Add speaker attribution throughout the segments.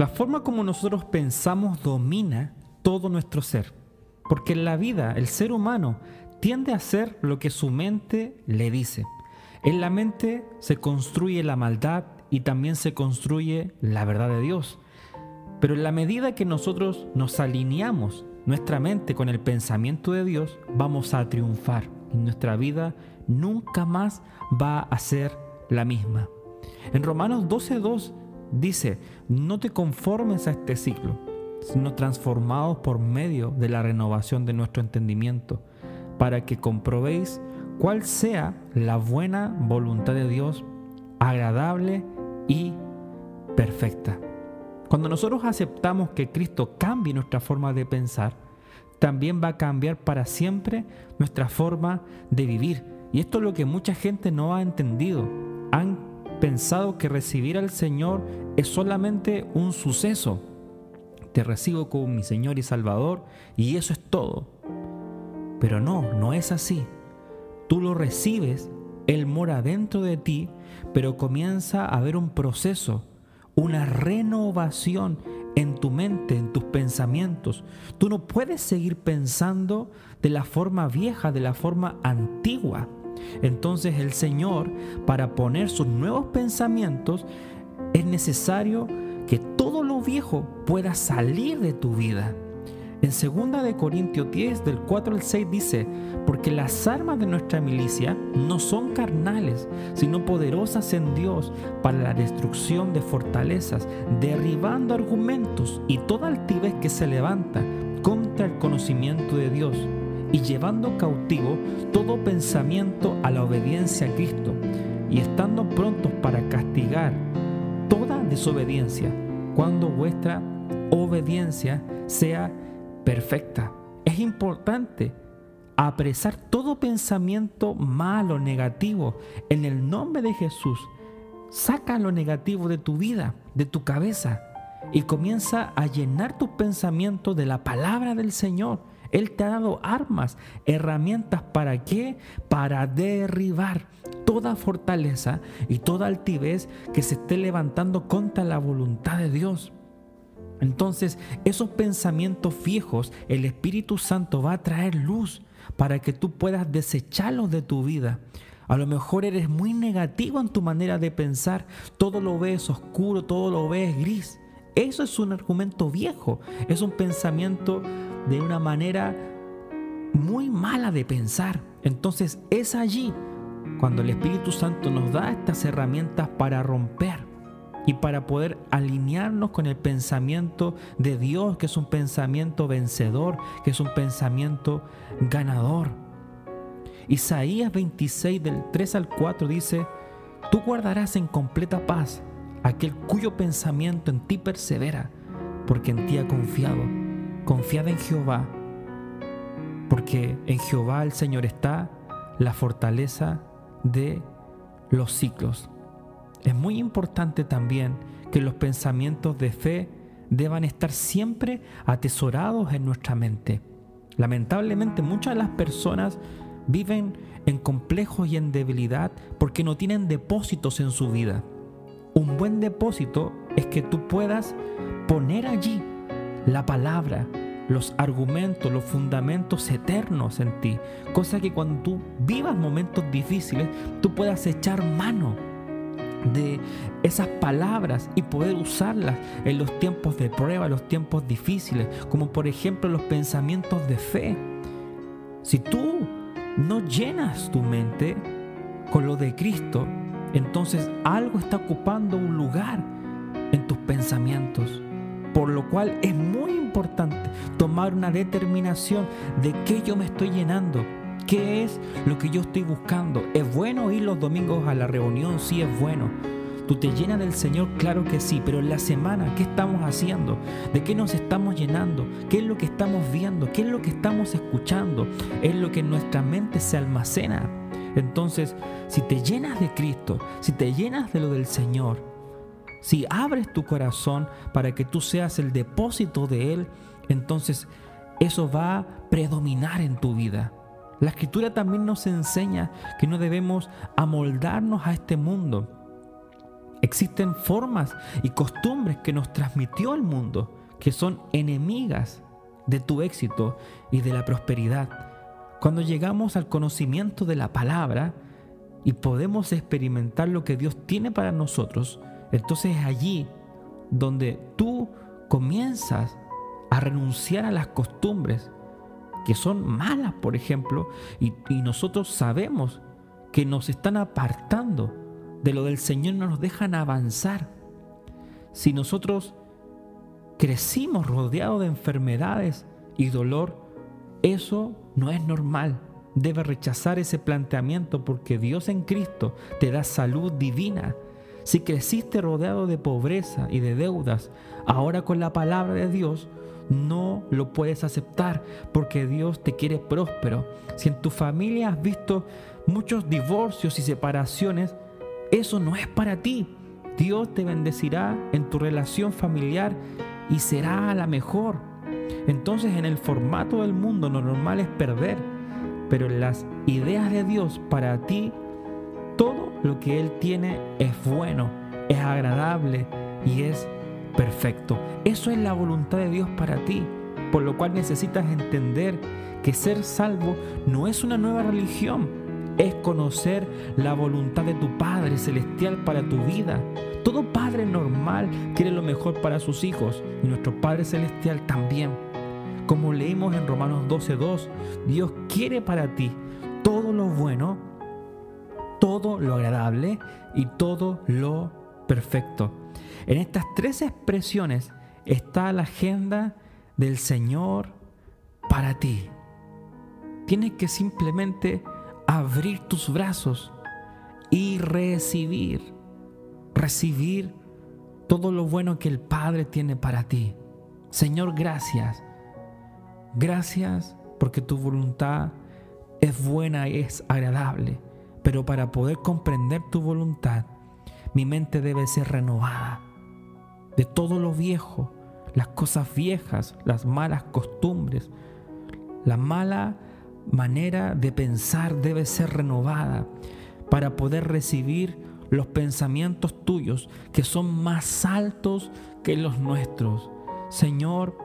Speaker 1: La forma como nosotros pensamos domina todo nuestro ser. Porque en la vida el ser humano tiende a hacer lo que su mente le dice. En la mente se construye la maldad y también se construye la verdad de Dios. Pero en la medida que nosotros nos alineamos nuestra mente con el pensamiento de Dios, vamos a triunfar y nuestra vida nunca más va a ser la misma. En Romanos 12.2 dice, no te conformes a este ciclo, sino transformados por medio de la renovación de nuestro entendimiento, para que comprobéis cuál sea la buena voluntad de Dios, agradable y perfecta. Cuando nosotros aceptamos que Cristo cambie nuestra forma de pensar, también va a cambiar para siempre nuestra forma de vivir. Y esto es lo que mucha gente no ha entendido. Han pensado que recibir al Señor es solamente un suceso. Te recibo como mi Señor y Salvador y eso es todo. Pero no, no es así. Tú lo recibes, Él mora dentro de ti, pero comienza a haber un proceso, una renovación en tu mente, en tus pensamientos. Tú no puedes seguir pensando de la forma vieja, de la forma antigua. Entonces el Señor, para poner sus nuevos pensamientos, es necesario que todo lo viejo pueda salir de tu vida. En 2 de Corintios 10 del 4 al 6 dice, porque las armas de nuestra milicia no son carnales, sino poderosas en Dios para la destrucción de fortalezas, derribando argumentos y toda altivez que se levanta contra el conocimiento de Dios y llevando cautivo todo pensamiento a la obediencia a Cristo y estando prontos para castigar toda desobediencia cuando vuestra obediencia sea perfecta. Es importante apresar todo pensamiento malo, negativo, en el nombre de Jesús. Saca lo negativo de tu vida, de tu cabeza, y comienza a llenar tus pensamientos de la palabra del Señor. Él te ha dado armas, herramientas para qué? Para derribar toda fortaleza y toda altivez que se esté levantando contra la voluntad de Dios. Entonces, esos pensamientos viejos, el Espíritu Santo va a traer luz para que tú puedas desecharlos de tu vida. A lo mejor eres muy negativo en tu manera de pensar, todo lo ves oscuro, todo lo ves gris. Eso es un argumento viejo, es un pensamiento de una manera muy mala de pensar. Entonces es allí cuando el Espíritu Santo nos da estas herramientas para romper y para poder alinearnos con el pensamiento de Dios, que es un pensamiento vencedor, que es un pensamiento ganador. Isaías 26 del 3 al 4 dice, tú guardarás en completa paz aquel cuyo pensamiento en ti persevera, porque en ti ha confiado. Confiad en Jehová, porque en Jehová el Señor está la fortaleza de los ciclos. Es muy importante también que los pensamientos de fe deban estar siempre atesorados en nuestra mente. Lamentablemente muchas de las personas viven en complejos y en debilidad porque no tienen depósitos en su vida. Un buen depósito es que tú puedas poner allí la palabra, los argumentos, los fundamentos eternos en ti. Cosa que cuando tú vivas momentos difíciles, tú puedas echar mano de esas palabras y poder usarlas en los tiempos de prueba, los tiempos difíciles, como por ejemplo los pensamientos de fe. Si tú no llenas tu mente con lo de Cristo, entonces algo está ocupando un lugar en tus pensamientos. Por lo cual es muy importante tomar una determinación de qué yo me estoy llenando ¿Qué es lo que yo estoy buscando? ¿Es bueno ir los domingos a la reunión? Sí, es bueno. ¿Tú te llenas del Señor? Claro que sí, pero en la semana, ¿qué estamos haciendo? ¿De qué nos estamos llenando? ¿Qué es lo que estamos viendo? ¿Qué es lo que estamos escuchando? Es lo que en nuestra mente se almacena. Entonces, si te llenas de Cristo, si te llenas de lo del Señor, si abres tu corazón para que tú seas el depósito de Él, entonces eso va a predominar en tu vida. La escritura también nos enseña que no debemos amoldarnos a este mundo. Existen formas y costumbres que nos transmitió el mundo que son enemigas de tu éxito y de la prosperidad. Cuando llegamos al conocimiento de la palabra y podemos experimentar lo que Dios tiene para nosotros, entonces es allí donde tú comienzas a renunciar a las costumbres que son malas, por ejemplo, y, nosotros sabemos que nos están apartando de lo del Señor, no nos dejan avanzar. Si nosotros crecimos rodeados de enfermedades y dolor, eso no es normal. Debe rechazar ese planteamiento porque Dios en Cristo te da salud divina. Si creciste rodeado de pobreza y de deudas, ahora con la palabra de Dios no lo puedes aceptar porque Dios te quiere próspero. Si en tu familia has visto muchos divorcios y separaciones, eso no es para ti. Dios te bendecirá en tu relación familiar y será la mejor. Entonces en el formato del mundo lo normal es perder, pero en las ideas de Dios para ti, lo que Él tiene es bueno, es agradable y es perfecto. Eso es la voluntad de Dios para ti, por lo cual necesitas entender que ser salvo no es una nueva religión, es conocer la voluntad de tu Padre Celestial para tu vida. Todo padre normal quiere lo mejor para sus hijos y nuestro Padre Celestial también. Como leímos en Romanos 12.2, Dios quiere para ti todo lo bueno, todo lo agradable y todo lo perfecto. En estas tres expresiones está la agenda del Señor para ti. Tienes que simplemente abrir tus brazos y recibir, recibir todo lo bueno que el Padre tiene para ti. Señor, gracias. Gracias porque tu voluntad es buena y es agradable. Pero para poder comprender tu voluntad, mi mente debe ser renovada de todo lo viejo, las cosas viejas, las malas costumbres, la mala manera de pensar debe ser renovada para poder recibir los pensamientos tuyos que son más altos que los nuestros. Señor,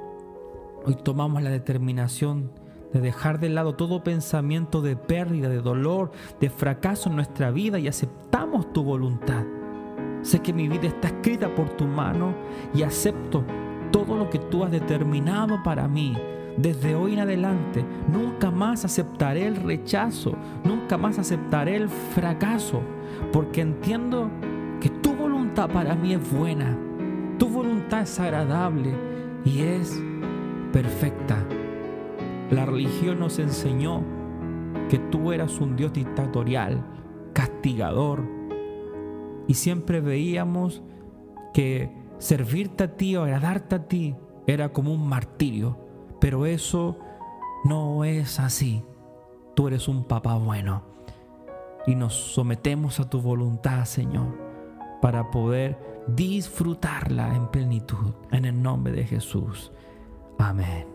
Speaker 1: hoy tomamos la determinación de dejar de lado todo pensamiento de pérdida, de dolor, de fracaso en nuestra vida y aceptamos tu voluntad. Sé que mi vida está escrita por tu mano y acepto todo lo que tú has determinado para mí desde hoy en adelante nunca más aceptaré el rechazo, nunca más aceptaré el fracaso, porque entiendo que tu voluntad para mí es buena, tu voluntad es agradable y es perfecta. La religión nos enseñó que tú eras un Dios dictatorial, castigador, y siempre veíamos que servirte a ti o agradarte a ti era como un martirio. Pero eso no es así. Tú eres un papá bueno. Y nos sometemos a tu voluntad, Señor, para poder disfrutarla en plenitud. En el nombre de Jesús. Amén.